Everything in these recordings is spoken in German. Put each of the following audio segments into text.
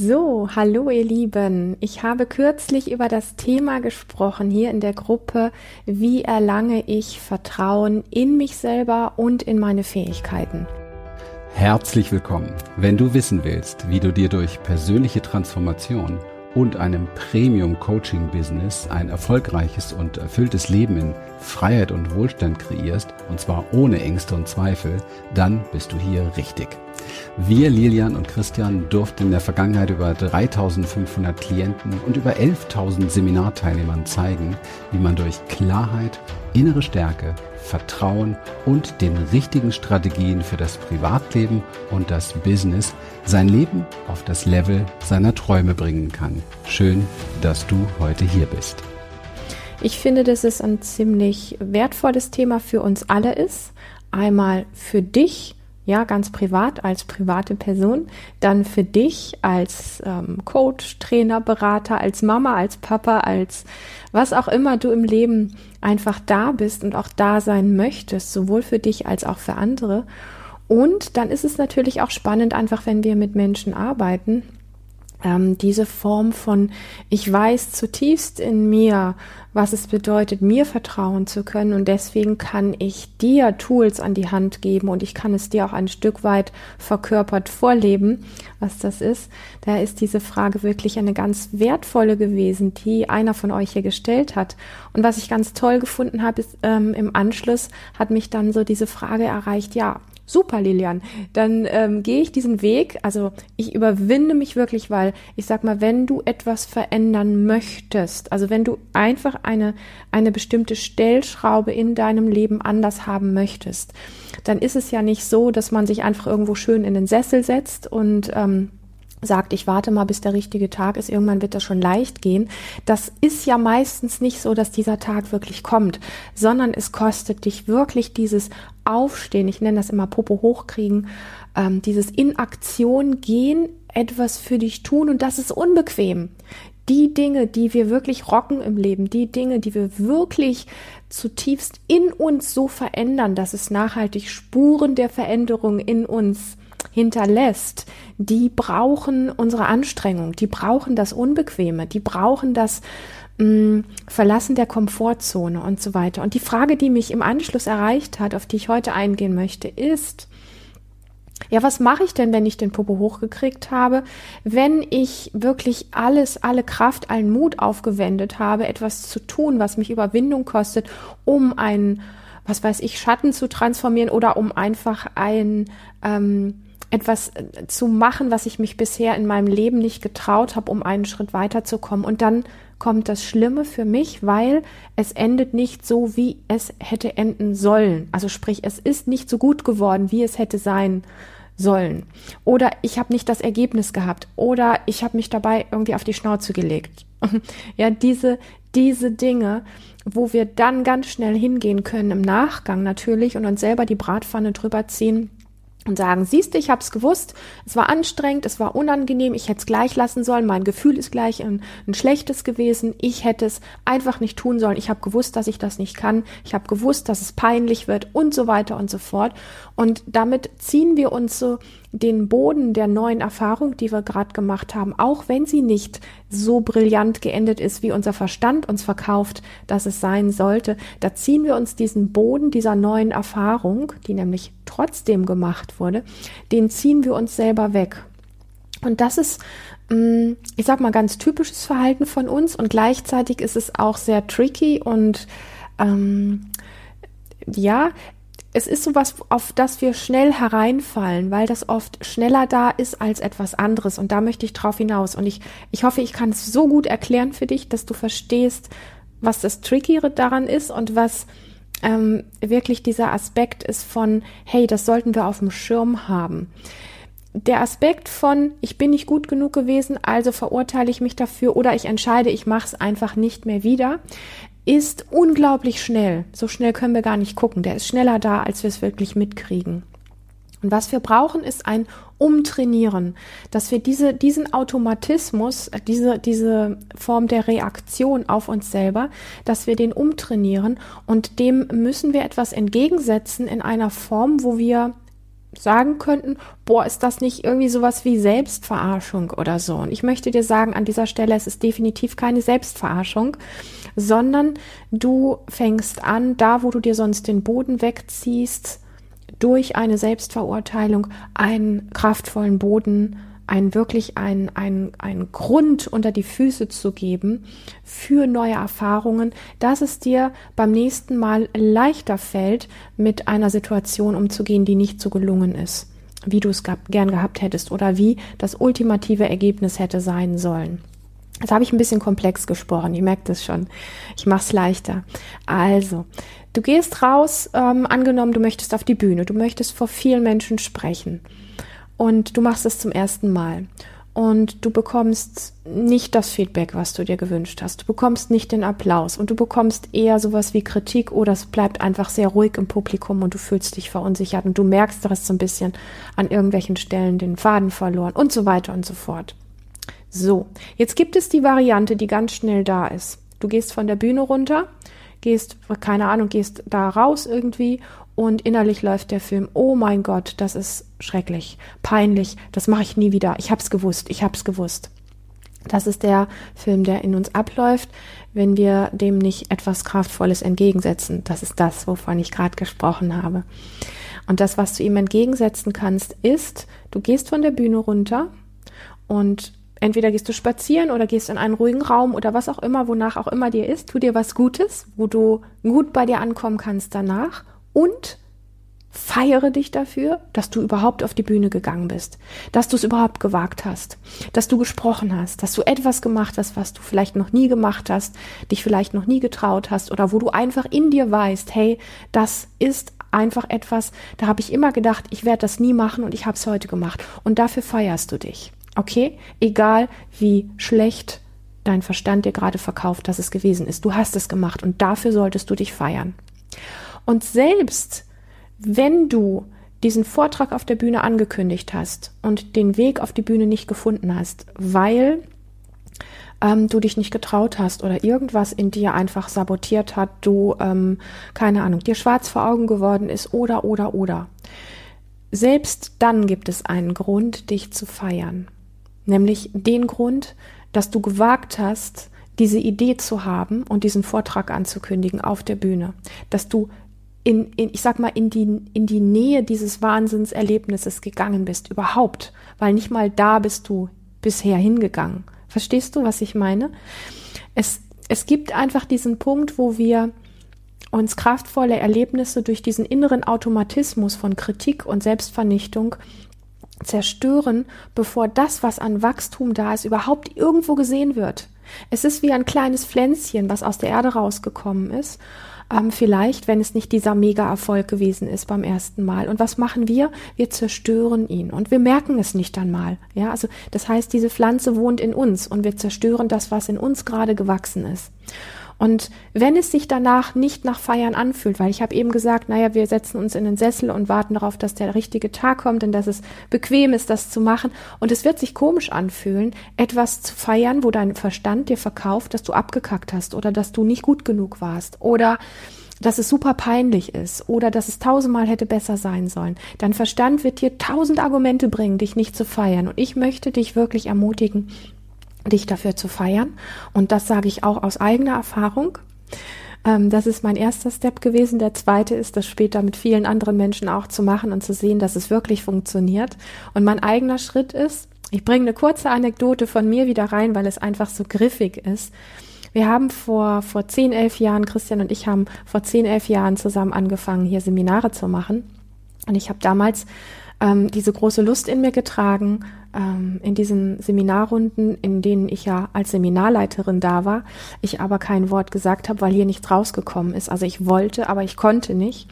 So, hallo ihr Lieben. Ich habe kürzlich über das Thema gesprochen hier in der Gruppe, wie erlange ich Vertrauen in mich selber und in meine Fähigkeiten. Herzlich willkommen. Wenn du wissen willst, wie du dir durch persönliche Transformation und einem Premium-Coaching-Business ein erfolgreiches und erfülltes Leben in Freiheit und Wohlstand kreierst, und zwar ohne Ängste und Zweifel, dann bist du hier richtig. Wir, Lilian und Christian, durften in der Vergangenheit über 3500 Klienten und über 11.000 Seminarteilnehmern zeigen, wie man durch Klarheit, innere Stärke, Vertrauen und den richtigen Strategien für das Privatleben und das Business sein Leben auf das Level seiner Träume bringen kann. Schön, dass du heute hier bist. Ich finde, dass es ein ziemlich wertvolles Thema für uns alle ist. Einmal für dich, ja, ganz privat als private Person, dann für dich als ähm, Coach, Trainer, Berater, als Mama, als Papa, als was auch immer du im Leben einfach da bist und auch da sein möchtest, sowohl für dich als auch für andere. Und dann ist es natürlich auch spannend, einfach wenn wir mit Menschen arbeiten, ähm, diese Form von, ich weiß zutiefst in mir, was es bedeutet, mir vertrauen zu können und deswegen kann ich dir Tools an die Hand geben und ich kann es dir auch ein Stück weit verkörpert vorleben, was das ist. Da ist diese Frage wirklich eine ganz wertvolle gewesen, die einer von euch hier gestellt hat. Und was ich ganz toll gefunden habe, ist ähm, im Anschluss hat mich dann so diese Frage erreicht, ja, super, Lilian, dann ähm, gehe ich diesen Weg. Also ich überwinde mich wirklich, weil ich sag mal, wenn du etwas verändern möchtest, also wenn du einfach eine, eine bestimmte Stellschraube in deinem Leben anders haben möchtest, dann ist es ja nicht so, dass man sich einfach irgendwo schön in den Sessel setzt und ähm, sagt, ich warte mal, bis der richtige Tag ist, irgendwann wird das schon leicht gehen. Das ist ja meistens nicht so, dass dieser Tag wirklich kommt, sondern es kostet dich wirklich dieses Aufstehen, ich nenne das immer Popo hochkriegen, ähm, dieses in Aktion gehen, etwas für dich tun und das ist unbequem. Die Dinge, die wir wirklich rocken im Leben, die Dinge, die wir wirklich zutiefst in uns so verändern, dass es nachhaltig Spuren der Veränderung in uns hinterlässt, die brauchen unsere Anstrengung, die brauchen das Unbequeme, die brauchen das mh, mm, Verlassen der Komfortzone und so weiter. Und die Frage, die mich im Anschluss erreicht hat, auf die ich heute eingehen möchte, ist, ja, was mache ich denn, wenn ich den Popo hochgekriegt habe, wenn ich wirklich alles, alle Kraft, allen Mut aufgewendet habe, etwas zu tun, was mich Überwindung kostet, um einen, was weiß ich, Schatten zu transformieren oder um einfach ein ähm, etwas äh, zu machen, was ich mich bisher in meinem Leben nicht getraut habe, um einen Schritt weiterzukommen. Und dann kommt das Schlimme für mich, weil es endet nicht so, wie es hätte enden sollen. Also sprich, es ist nicht so gut geworden, wie es hätte sein sollen. Oder ich habe nicht das Ergebnis gehabt. Oder ich habe mich dabei irgendwie auf die Schnauze gelegt. ja, diese, diese Dinge, wo wir dann ganz schnell hingehen können im Nachgang natürlich und uns selber die Bratpfanne drüber ziehen und sagen, siehst du, ich habe es gewusst, es war anstrengend, es war unangenehm, ich hätte es gleich lassen sollen, mein Gefühl ist gleich ein, ein schlechtes gewesen, ich hätte es einfach nicht tun sollen, ich habe gewusst, dass ich das nicht kann, ich habe gewusst, dass es peinlich wird und so weiter und so fort. Und damit ziehen wir uns so den Boden der neuen Erfahrung, die wir gerade gemacht haben, auch wenn sie nicht so brillant geendet ist, wie unser Verstand uns verkauft, dass es sein sollte, da ziehen wir uns diesen Boden dieser neuen Erfahrung, die nämlich trotzdem gemacht wurde, den ziehen wir uns selber weg. Und das ist, mm, ich sag mal, ganz typisches Verhalten von uns und gleichzeitig ist es auch sehr tricky und ähm, ja, es ist sowas, auf das wir schnell hereinfallen, weil das oft schneller da ist als etwas anderes. Und da möchte ich drauf hinaus. Und ich, ich hoffe, ich kann es so gut erklären für dich, dass du verstehst, was das Trickiere daran ist und was ähm, wirklich dieser Aspekt ist von, hey, das sollten wir auf dem Schirm haben. Der Aspekt von, ich bin nicht gut genug gewesen, also verurteile ich mich dafür oder ich entscheide, ich mache es einfach nicht mehr wieder, ist unglaublich schnell. So schnell können wir gar nicht gucken. Der ist schneller da, als wir es wirklich mitkriegen. Und was wir brauchen, ist ein Umtrainieren, dass wir diese, diesen Automatismus, diese, diese Form der Reaktion auf uns selber, dass wir den umtrainieren und dem müssen wir etwas entgegensetzen in einer Form, wo wir sagen könnten, boah, ist das nicht irgendwie sowas wie Selbstverarschung oder so? Und ich möchte dir sagen, an dieser Stelle, es ist definitiv keine Selbstverarschung, sondern du fängst an, da wo du dir sonst den Boden wegziehst, durch eine Selbstverurteilung einen kraftvollen Boden einen wirklich einen, einen, einen Grund unter die Füße zu geben für neue Erfahrungen, dass es dir beim nächsten Mal leichter fällt, mit einer Situation umzugehen, die nicht so gelungen ist, wie du es gern gehabt hättest oder wie das ultimative Ergebnis hätte sein sollen. Jetzt habe ich ein bisschen komplex gesprochen, ihr merkt es schon. Ich mache es leichter. Also, du gehst raus, ähm, angenommen, du möchtest auf die Bühne, du möchtest vor vielen Menschen sprechen und du machst es zum ersten Mal und du bekommst nicht das Feedback, was du dir gewünscht hast. Du bekommst nicht den Applaus und du bekommst eher sowas wie Kritik oder es bleibt einfach sehr ruhig im Publikum und du fühlst dich verunsichert und du merkst, du hast so ein bisschen an irgendwelchen Stellen den Faden verloren und so weiter und so fort. So, jetzt gibt es die Variante, die ganz schnell da ist. Du gehst von der Bühne runter, gehst, keine Ahnung, gehst da raus irgendwie und innerlich läuft der Film, oh mein Gott, das ist schrecklich, peinlich, das mache ich nie wieder. Ich hab's gewusst, ich hab's gewusst. Das ist der Film, der in uns abläuft, wenn wir dem nicht etwas Kraftvolles entgegensetzen. Das ist das, wovon ich gerade gesprochen habe. Und das, was du ihm entgegensetzen kannst, ist, du gehst von der Bühne runter und entweder gehst du spazieren oder gehst in einen ruhigen Raum oder was auch immer, wonach auch immer dir ist, tu dir was Gutes, wo du gut bei dir ankommen kannst danach und feiere dich dafür, dass du überhaupt auf die Bühne gegangen bist, dass du es überhaupt gewagt hast, dass du gesprochen hast, dass du etwas gemacht hast, was du vielleicht noch nie gemacht hast, dich vielleicht noch nie getraut hast oder wo du einfach in dir weißt, hey, das ist einfach etwas, da habe ich immer gedacht, ich werde das nie machen und ich habe es heute gemacht und dafür feierst du dich. Okay? Egal wie schlecht dein Verstand dir gerade verkauft, dass es gewesen ist. Du hast es gemacht und dafür solltest du dich feiern. Und selbst wenn du diesen Vortrag auf der Bühne angekündigt hast und den Weg auf die Bühne nicht gefunden hast, weil ähm, du dich nicht getraut hast oder irgendwas in dir einfach sabotiert hat, du, ähm, keine Ahnung, dir schwarz vor Augen geworden ist oder, oder, oder. Selbst dann gibt es einen Grund, dich zu feiern. Nämlich den Grund, dass du gewagt hast, diese Idee zu haben und diesen Vortrag anzukündigen auf der Bühne. Dass du in, in, ich sag mal, in die, in die Nähe dieses Wahnsinnserlebnisses gegangen bist, überhaupt, weil nicht mal da bist du bisher hingegangen. Verstehst du, was ich meine? Es, es gibt einfach diesen Punkt, wo wir uns kraftvolle Erlebnisse durch diesen inneren Automatismus von Kritik und Selbstvernichtung zerstören, bevor das, was an Wachstum da ist, überhaupt irgendwo gesehen wird. Es ist wie ein kleines Pflänzchen, was aus der Erde rausgekommen ist ähm, vielleicht, wenn es nicht dieser Mega-Erfolg gewesen ist beim ersten Mal. Und was machen wir? Wir zerstören ihn und wir merken es nicht einmal. Ja, also das heißt, diese Pflanze wohnt in uns und wir zerstören das, was in uns gerade gewachsen ist. Und wenn es sich danach nicht nach Feiern anfühlt, weil ich habe eben gesagt, naja, wir setzen uns in den Sessel und warten darauf, dass der richtige Tag kommt und dass es bequem ist, das zu machen. Und es wird sich komisch anfühlen, etwas zu feiern, wo dein Verstand dir verkauft, dass du abgekackt hast oder dass du nicht gut genug warst oder dass es super peinlich ist oder dass es tausendmal hätte besser sein sollen. Dein Verstand wird dir tausend Argumente bringen, dich nicht zu feiern. Und ich möchte dich wirklich ermutigen, dich dafür zu feiern. Und das sage ich auch aus eigener Erfahrung. Ähm, das ist mein erster Step gewesen. Der zweite ist, das später mit vielen anderen Menschen auch zu machen und zu sehen, dass es wirklich funktioniert. Und mein eigener Schritt ist, ich bringe eine kurze Anekdote von mir wieder rein, weil es einfach so griffig ist. Wir haben vor, vor zehn, elf Jahren, Christian und ich haben vor zehn, elf Jahren zusammen angefangen, hier Seminare zu machen. Und ich habe damals ähm, diese große Lust in mir getragen, ähm, in diesen Seminarrunden, in denen ich ja als Seminarleiterin da war, ich aber kein Wort gesagt habe, weil hier nichts rausgekommen ist. Also ich wollte, aber ich konnte nicht.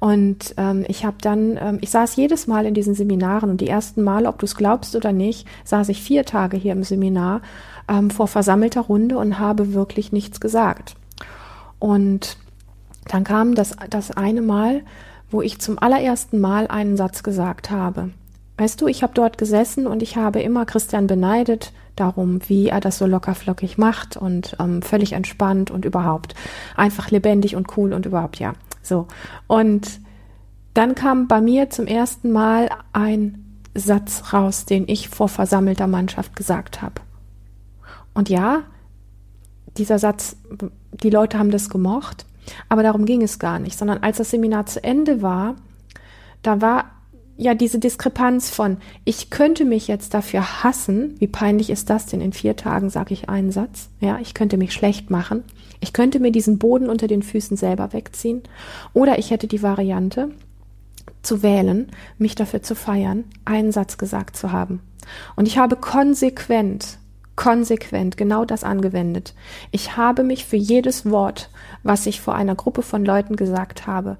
Und ähm, ich habe dann, ähm, ich saß jedes Mal in diesen Seminaren und die ersten Mal, ob du es glaubst oder nicht, saß ich vier Tage hier im Seminar ähm, vor versammelter Runde und habe wirklich nichts gesagt. Und dann kam das, das eine Mal, wo ich zum allerersten Mal einen Satz gesagt habe. Weißt du, ich habe dort gesessen und ich habe immer Christian beneidet darum, wie er das so lockerflockig macht und ähm, völlig entspannt und überhaupt einfach lebendig und cool und überhaupt ja. So. Und dann kam bei mir zum ersten Mal ein Satz raus, den ich vor versammelter Mannschaft gesagt habe. Und ja, dieser Satz, die Leute haben das gemocht, aber darum ging es gar nicht, sondern als das Seminar zu Ende war, da war ja diese Diskrepanz von, ich könnte mich jetzt dafür hassen, wie peinlich ist das denn, in vier Tagen sage ich einen Satz, ja, ich könnte mich schlecht machen, ich könnte mir diesen Boden unter den Füßen selber wegziehen, oder ich hätte die Variante, zu wählen, mich dafür zu feiern, einen Satz gesagt zu haben. Und ich habe konsequent, konsequent genau das angewendet. Ich habe mich für jedes Wort, was ich vor einer Gruppe von Leuten gesagt habe,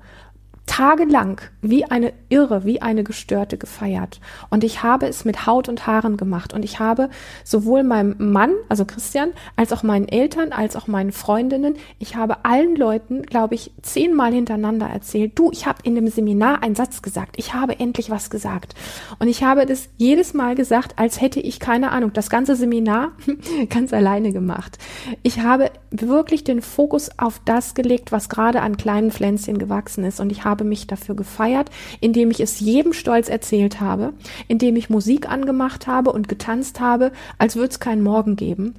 tagelang wie eine Irre, wie eine Gestörte gefeiert. Und ich habe es mit Haut und Haaren gemacht. Und ich habe sowohl meinem Mann, also Christian, als auch meinen Eltern, als auch meinen Freundinnen, ich habe allen Leuten, glaube ich, zehnmal hintereinander erzählt, du, ich habe in dem Seminar einen Satz gesagt. Ich habe endlich was gesagt. Und ich habe das jedes Mal gesagt, als hätte ich keine Ahnung, das ganze Seminar ganz alleine gemacht. Ich habe wirklich den Fokus auf das gelegt, was gerade an kleinen Pflänzchen gewachsen ist. Und ich habe habe mich dafür gefeiert, indem ich es jedem stolz erzählt habe, indem ich Musik angemacht habe und getanzt habe, als würde es keinen Morgen geben.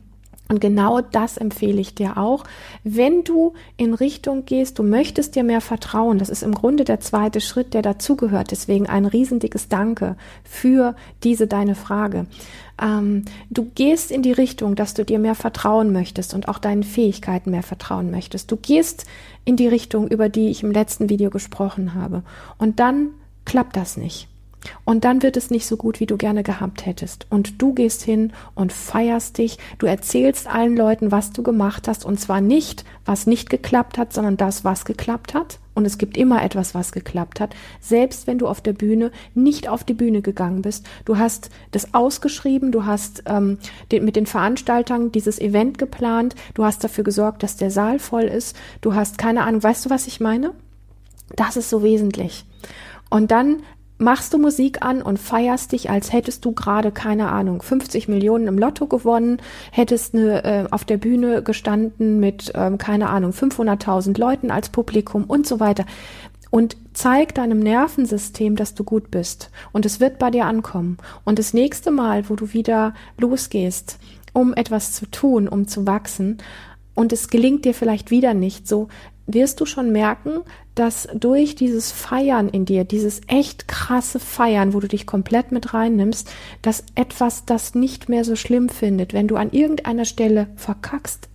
Und genau das empfehle ich dir auch. Wenn du in Richtung gehst, du möchtest dir mehr vertrauen, das ist im Grunde der zweite Schritt, der dazugehört. Deswegen ein riesendickes Danke für diese deine Frage. Ähm, du gehst in die Richtung, dass du dir mehr vertrauen möchtest und auch deinen Fähigkeiten mehr vertrauen möchtest. Du gehst in die Richtung, über die ich im letzten Video gesprochen habe. Und dann klappt das nicht. Und dann wird es nicht so gut, wie du gerne gehabt hättest. Und du gehst hin und feierst dich. Du erzählst allen Leuten, was du gemacht hast. Und zwar nicht, was nicht geklappt hat, sondern das, was geklappt hat. Und es gibt immer etwas, was geklappt hat. Selbst wenn du auf der Bühne nicht auf die Bühne gegangen bist. Du hast das ausgeschrieben, du hast ähm, den, mit den Veranstaltern dieses Event geplant, du hast dafür gesorgt, dass der Saal voll ist. Du hast keine Ahnung, weißt du, was ich meine? Das ist so wesentlich. Und dann machst du Musik an und feierst dich, als hättest du gerade, keine Ahnung, 50 Millionen im Lotto gewonnen, hättest eine, äh, auf der Bühne gestanden mit, ähm, keine Ahnung, 500.000 Leuten als Publikum und so weiter. Und zeig deinem Nervensystem, dass du gut bist. Und es wird bei dir ankommen. Und das nächste Mal, wo du wieder losgehst, um etwas zu tun, um zu wachsen, und es gelingt dir vielleicht wieder nicht so, wirst du schon merken, dass durch dieses Feiern in dir, dieses echt krasse Feiern, wo du dich komplett mit reinnimmst, dass etwas das nicht mehr so schlimm findet, wenn du an irgendeiner Stelle verkackst,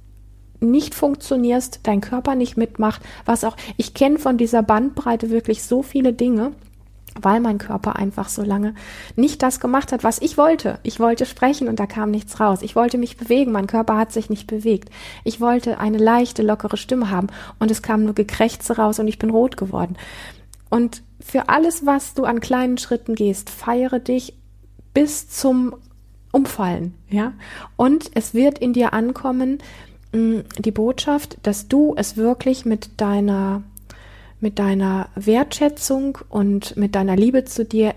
nicht funktionierst, dein Körper nicht mitmacht, was auch, ich kenne von dieser Bandbreite wirklich so viele Dinge, weil mein Körper einfach so lange nicht das gemacht hat, was ich wollte. Ich wollte sprechen und da kam nichts raus. Ich wollte mich bewegen, mein Körper hat sich nicht bewegt. Ich wollte eine leichte, lockere Stimme haben und es kam nur Gekrächze raus und ich bin rot geworden. Und für alles, was du an kleinen Schritten gehst, feiere dich bis zum Umfallen, ja? Und es wird in dir ankommen, mm, die Botschaft, dass du es wirklich mit deiner mit deiner Wertschätzung und mit deiner Liebe zu dir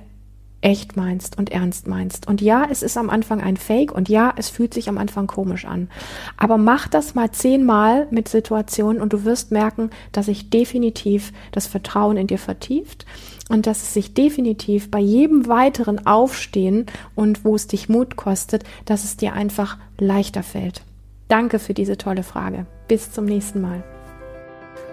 echt meinst und ernst meinst. Und ja, es ist am Anfang ein Fake und ja, es fühlt sich am Anfang komisch an. Aber mach das mal zehnmal mit Situationen und du wirst merken, dass sich definitiv das Vertrauen in dir vertieft und dass es sich definitiv bei jedem weiteren Aufstehen und wo es dich Mut kostet, dass es dir einfach leichter fällt. Danke für diese tolle Frage. Bis zum nächsten Mal.